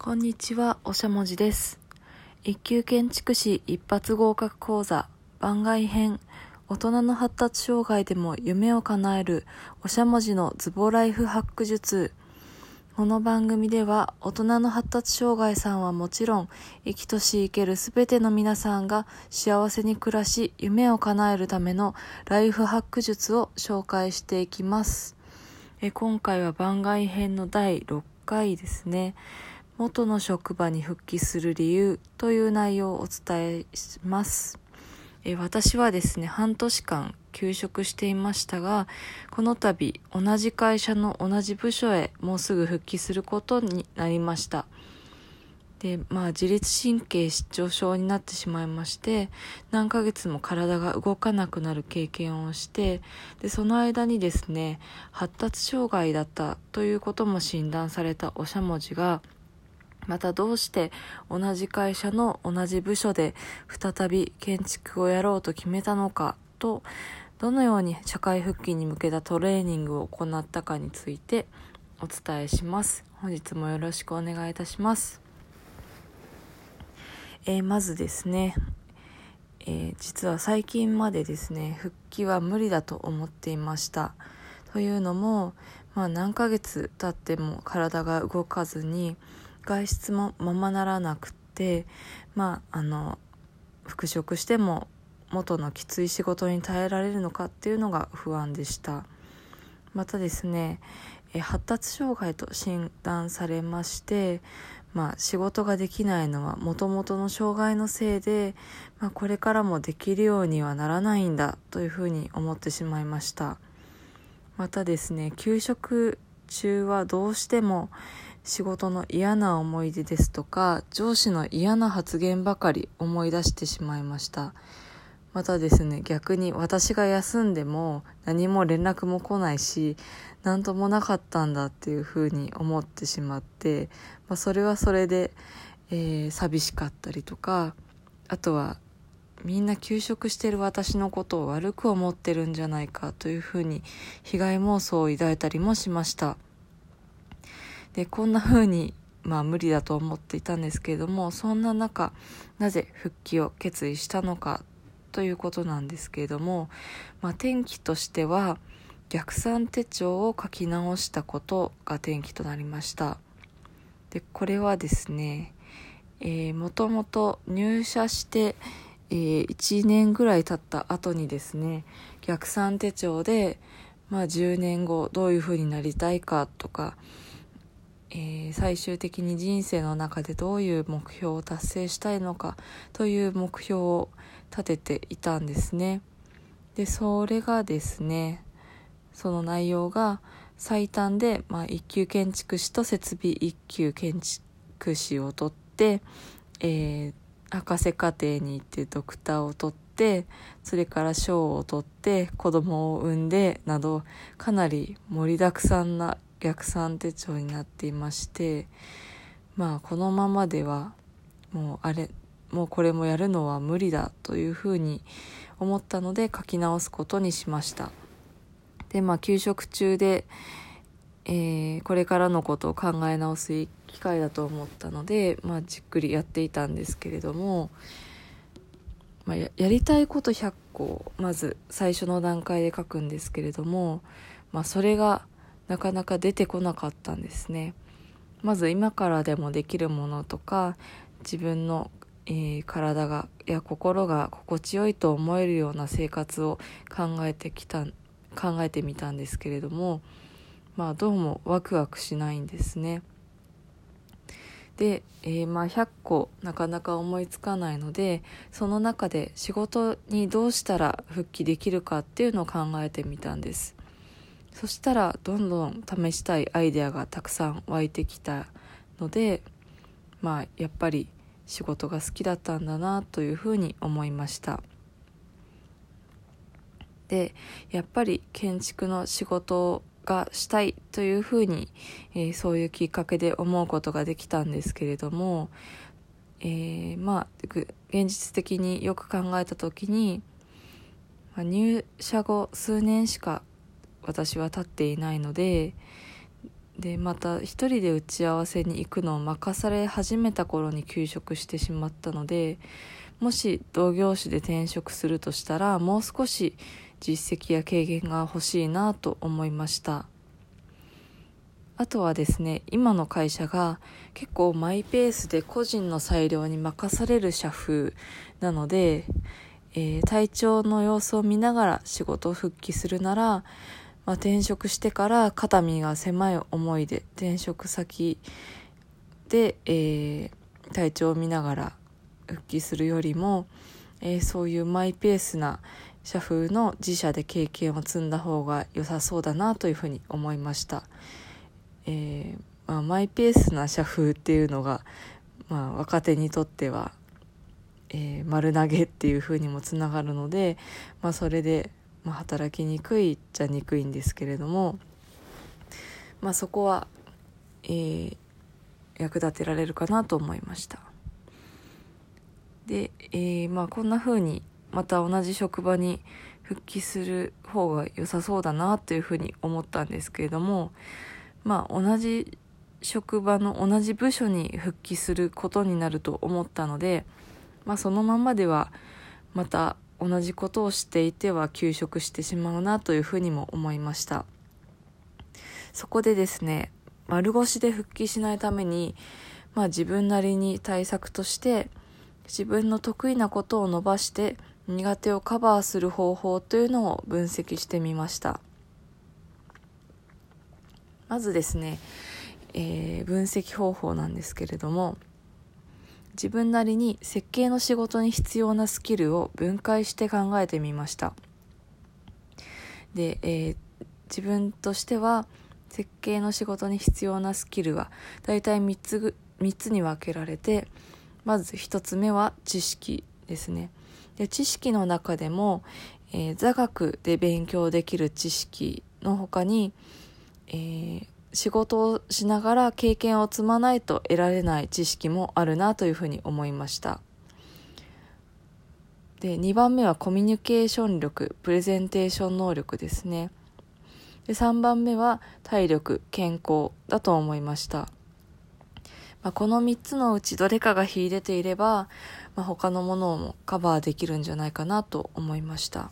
こんにちは、おしゃもじです。一級建築士一発合格講座番外編大人の発達障害でも夢を叶えるおしゃもじのズボライフハック術。この番組では大人の発達障害さんはもちろん生きとし生けるすべての皆さんが幸せに暮らし夢を叶えるためのライフハック術を紹介していきます。え今回は番外編の第6回ですね。元の職場に復帰する理由という内容をお伝えします。え私はですね半年間休職していましたがこの度同じ会社の同じ部署へもうすぐ復帰することになりました。でまあ自律神経失調症になってしまいまして何ヶ月も体が動かなくなる経験をしてでその間にですね発達障害だったということも診断されたおしゃもじがまたどうして同じ会社の同じ部署で再び建築をやろうと決めたのかとどのように社会復帰に向けたトレーニングを行ったかについてお伝えします。本日もよろしくお願いいたします、えー、まずですね、えー、実は最近までですね復帰は無理だと思っていました。というのも、まあ、何ヶ月経っても体が動かずに外出もままならなくてまああの復職しても元のきつい仕事に耐えられるのかっていうのが不安でした。またですね発達障害と診断されましてまあ、仕事ができないのはもともとの障害のせいで、まあ、これからもできるようにはならないんだというふうに思ってしまいました。またですね休職中はどうしても仕事の嫌な思い出ですとか上司の嫌な発言ばかり思い出してしまいました。またですね逆に私が休んでも何も連絡も来ないし何ともなかったんだっていうふうに思ってしまって、まあ、それはそれで、えー、寂しかったりとかあとはみんな休職してる私のことを悪く思ってるんじゃないかというふうに被害妄想を抱いたりもしました。でこんな風にまあ無理だと思っていたんですけれどもそんな中なぜ復帰を決意したのかということなんですけれども、まあ、転機としては逆算手帳を書き直したことが転機となりました。でこれはですね、え、もともと入社して、えー、1年ぐらい経った後にですね逆算手帳で、まあ、10年後どういうふうになりたいかとかえー、最終的に人生の中でどういう目標を達成したいのかという目標を立てていたんですね。でそれがですねその内容が最短で、まあ、一級建築士と設備一級建築士を取って、えー、博士課程に行ってドクターを取ってそれから賞を取って子供を産んでなどかなり盛りだくさんな逆算手帳になっていましてまあこのままではもうあれもうこれもやるのは無理だというふうに思ったので書き直すことにしました。でまあ休職中で、えー、これからのことを考え直す機会だと思ったので、まあ、じっくりやっていたんですけれども、まあ、ややりたいこと100個まず最初の段階で書くんですけれども、まあ、それがなかなか出てこなかったんですね。まず今からでもできるものとか自分の、えー、体がや心が心地よいと思えるような生活を考えてきた考えてみたんですけれどもまあどうもワクワクしないんですね。で、えー、まあ100個なかなか思いつかないのでその中で仕事にどうしたら復帰できるかっていうのを考えてみたんです。そしたらどんどん試したいアイデアがたくさん湧いてきたのでまあやっぱり仕事が好きだったんだなというふうに思いました。でやっぱり建築の仕事がしたいというふうに、えー、そういうきっかけで思うことができたんですけれども、えー、まあ現実的によく考えた時に、ま、入社後数年しか私は立っていないのででまた一人で打ち合わせに行くのを任され始めた頃に休職してしまったのでもし同業種で転職するとしたらもう少し実績や経験が欲しいなと思いました。あとはですね今の会社が結構マイペースで個人の裁量に任される社風なので、えー、体調の様子を見ながら仕事を復帰するなら、まあ、転職してから肩身が狭い思いで転職先で、えー、体調を見ながら復帰するよりも、えー、そういうマイペースな社風の自社で経験を積んだ方が良さそうだなというふうに思いました。えー、まあ、マイペースな社風っていうのが、まあ、若手にとっては、えー、丸投げっていう風にもつながるので、まあ、それで、まあ、働きにくいっちゃにくいんですけれども、まあ、そこは、えー、役立てられるかなと思いました。で、えー、まあこんな風にまた同じ職場に復帰する方が良さそうだなというふうに思ったんですけれどもまあ同じ職場の同じ部署に復帰することになると思ったので、まあ、そのままではまた同じことをしていては休職してしまうなというふうにも思いました。そこでですね丸腰で復帰しないために、まあ、自分なりに対策として自分の得意なことを伸ばして苦手をカバーする方法というのを分析してみました。まずですね、えー、分析方法なんですけれども自分なりに設計の仕事に必要なスキルを分解して考えてみました。で、えー、自分としては設計の仕事に必要なスキルはだいたい3つ ,3 つに分けられてまず1つ目は知識ですね。で知識の中でも、えー、座学で勉強できる知識の他にえー、仕事をしながら経験を積まないと得られない知識もあるなというふうに思いました。で2番目はコミュニケーション力プレゼンテーション能力ですね。で3番目は体力健康だと思いました、まあ、この3つのうちどれかが秀でていれば、まあ、他のものもカバーできるんじゃないかなと思いました。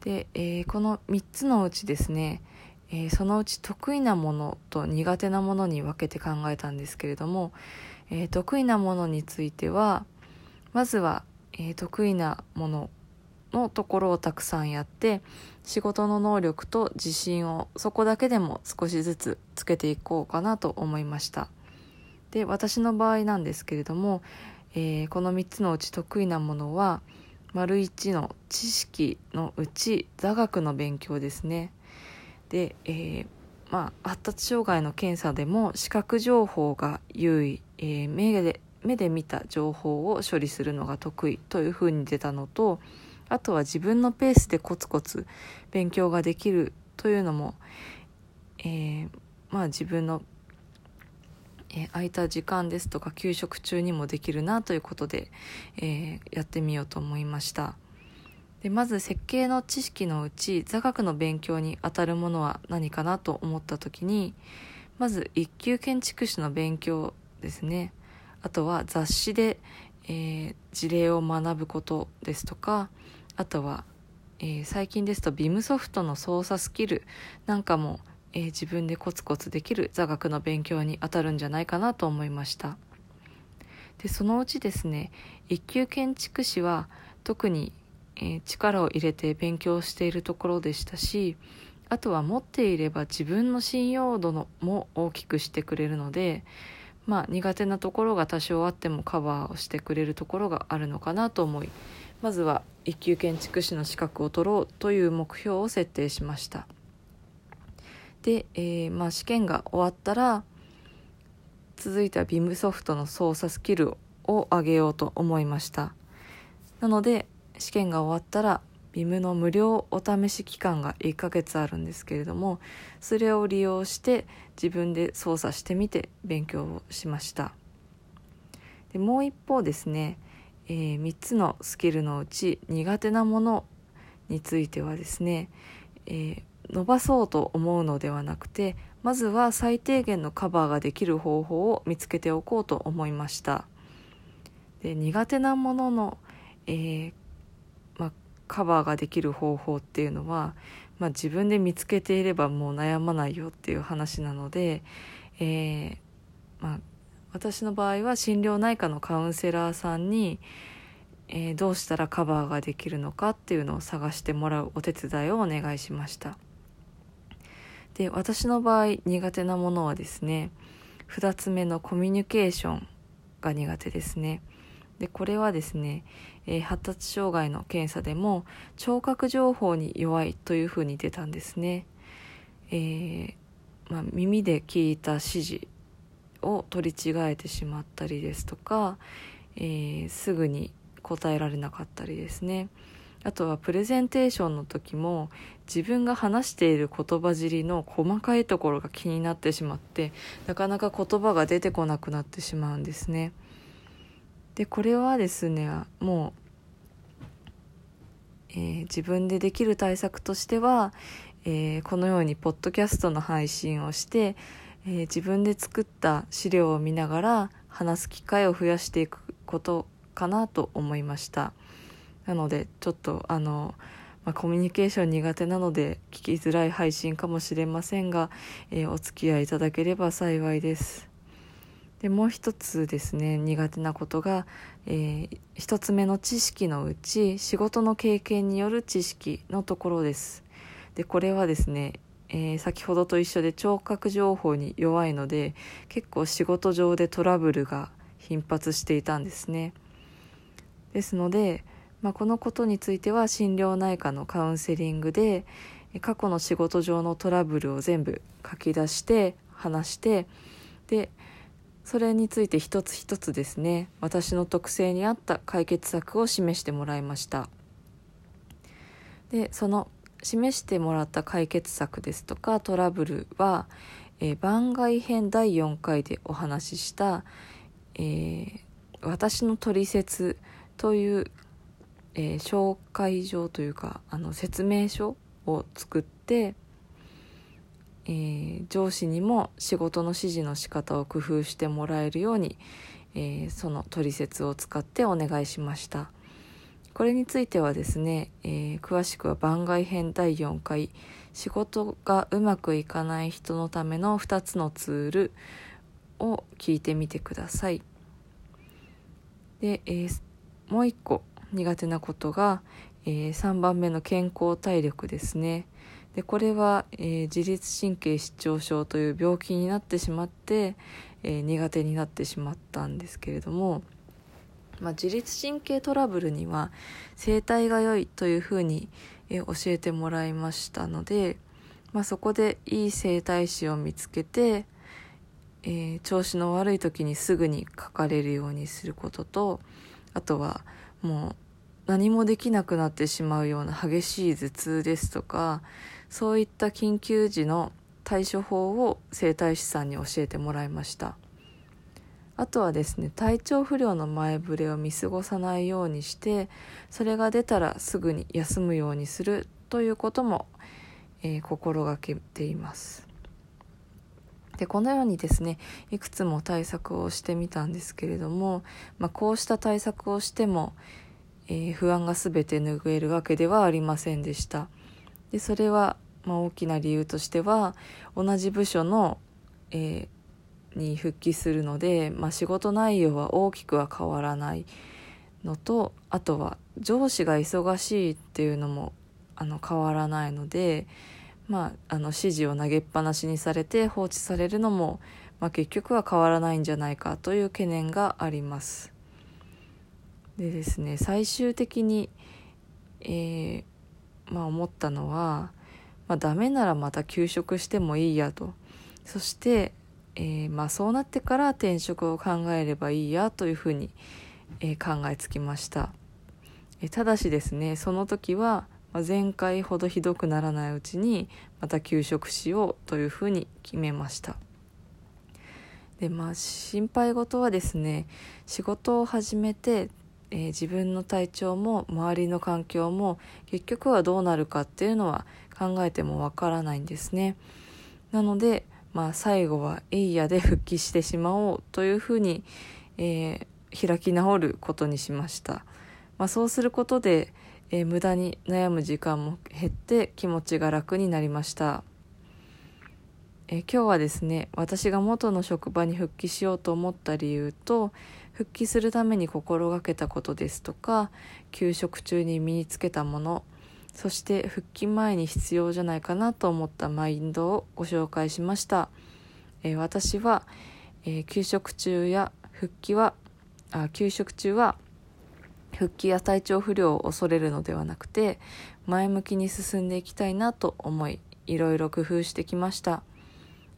で、えー、この3つのうちですねえー、そのうち得意なものと苦手なものに分けて考えたんですけれども、えー、得意なものについてはまずは、えー、得意なもののところをたくさんやって仕事の能力と自信をそこだけでも少しずつつけていこうかなと思いました。で私の場合なんですけれども、えー、この3つのうち得意なものは丸1の知識のうち座学の勉強ですね。で、えー、まあ、発達障害の検査でも視覚情報が優位、えー、目で目で見た情報を処理するのが得意というふうに出たのとあとは自分のペースでコツコツ勉強ができるというのも、えー、まあ自分の、えー、空いた時間ですとか給食中にもできるなということで、えー、やってみようと思いました。でまず設計の知識のうち座学の勉強にあたるものは何かなと思った時にまず一級建築士の勉強ですね。あとは雑誌で、えー、事例を学ぶことですとかあとは、えー、最近ですと BIM ソフトの操作スキルなんかも、えー、自分でコツコツできる座学の勉強にあたるんじゃないかなと思いました。でそのうちですね一級建築士は特にえ、力を入れて勉強しているところでしたしあとは持っていれば自分の信用度のも大きくしてくれるのでまあ苦手なところが多少あってもカバーをしてくれるところがあるのかなと思いまずは一級建築士の資格を取ろうという目標を設定しました。で、えー、まあ試験が終わったら続いては BIM ソフトの操作スキルを上げようと思いました。なので試験が終わったら BIM の無料お試し期間が1ヶ月あるんですけれどもそれを利用して自分で操作してみて勉強をしました。でもう一方ですね、えー、3つのスキルのうち苦手なものについてはですね、えー、伸ばそうと思うのではなくてまずは最低限のカバーができる方法を見つけておこうと思いました。で苦手なものの、えー、カバーができる方法っていうのは、まあ、自分で見つけていればもう悩まないよっていう話なので、えー、まあ、私の場合は心療内科のカウンセラーさんに、えー、どうしたらカバーができるのかっていうのを探してもらうお手伝いをお願いしました。で私の場合苦手なものはですね2つ目のコミュニケーションが苦手ですね。でこれはですね、えー、発達障害の検査でも聴覚情報に弱いというふうに出たんですね、えー、まあ、耳で聞いた指示を取り違えてしまったりですとか、えー、すぐに答えられなかったりですね。あとはプレゼンテーションの時も自分が話している言葉尻の細かいところが気になってしまってなかなか言葉が出てこなくなってしまうんですね。でこれはですねもう、えー、自分でできる対策としては、えー、このようにポッドキャストの配信をして、えー、自分で作った資料を見ながら話す機会を増やしていくことかなと思いました。なのでちょっとあの、まあ、コミュニケーション苦手なので聞きづらい配信かもしれませんが、えー、お付き合いいただければ幸いです。でもう一つですね苦手なことが、えー、一つ目の知識のうち仕事の経験による知識のところですでこれはですねえー、先ほどと一緒で聴覚情報に弱いので結構仕事上でトラブルが頻発していたんですね。ですので、まあ、このことについては心療内科のカウンセリングで過去の仕事上のトラブルを全部書き出して話してでそれについて一つ一つですね私の特性に合った解決策を示してもらいました。でその示してもらった解決策ですとかトラブルは、えー、番外編第4回でお話しした、えー、私の取説という、えー、紹介状というかあの説明書を作って、えー、上司にも仕事の指示の仕方を工夫してもらえるように、えー、その取説を使ってお願いしました。これについてはですね、え詳しくは番外編第4回仕事がうまくいかない人のための2つのツールを聞いてみてください。で、えー、もう一個苦手なことが、えー、3番目の健康体力ですね。でこれは、えー、自律神経失調症という病気になってしまって、えー、苦手になってしまったんですけれども、まあ、自律神経トラブルには整体が良いというふうに、え教えてもらいましたので、まあ、そこでいい整体師を見つけて、えー、調子の悪い時にすぐにかかれるようにすることとあとはもう何もできなくなってしまうような激しい頭痛ですとかそういった緊急時の対処法を整体師さんに教えてもらいました。あとはですね体調不良の前触れを見過ごさないようにしてそれが出たらすぐに休むようにするということも、えー、心がけています。でこのようにですねいくつも対策をしてみたんですけれども、まあ、こうした対策をしても、えー、不安が全て拭えるわけではありませんでした。でそれは、まあ、大きな理由としては同じ部署の、えー、に復帰するので、まあ、仕事内容は大きくは変わらないのとあとは上司が忙しいっていうのもあの変わらないので、まあ、あの指示を投げっぱなしにされて放置されるのも、まあ、結局は変わらないんじゃないかという懸念があります。でですね最終的に、えー、まあ、思ったのは、まあ、ダメならまた休職してもいいやとそして、えー、まあ、そうなってから転職を考えればいいやというふうに、えー、考えつきました。えただしですねその時は、前回ほどひどくならないうちにまた休職しようというふうに決めましたでまあ心配事はですね仕事を始めて、えー、自分の体調も周りの環境も結局はどうなるかっていうのは考えてもわからないんですね。なので、まあ、最後はエイヤで復帰してしまおうというふうに、えー、開き直ることにしました、まあ、そうすることで、えー、無駄に悩む時間も減って気持ちが楽になりました、え、今日はですね私が元の職場に復帰しようと思った理由と復帰するために心がけたことですとか休職中に身につけたものそして復帰前に必要じゃないかなと思ったマインドをご紹介しました、えー、私は、えー、休職中や復帰はあ休職中は復帰や体調不良を恐れるのではなくて前向きに進んでいきたいなと思いいろいろ工夫してきました、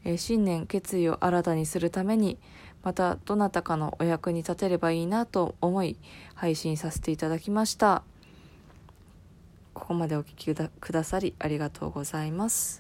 えー、新年決意を新たにするためにまたどなたかのお役に立てればいいなと思い配信させていただきました。ここまでお聴きくださりありがとうございます。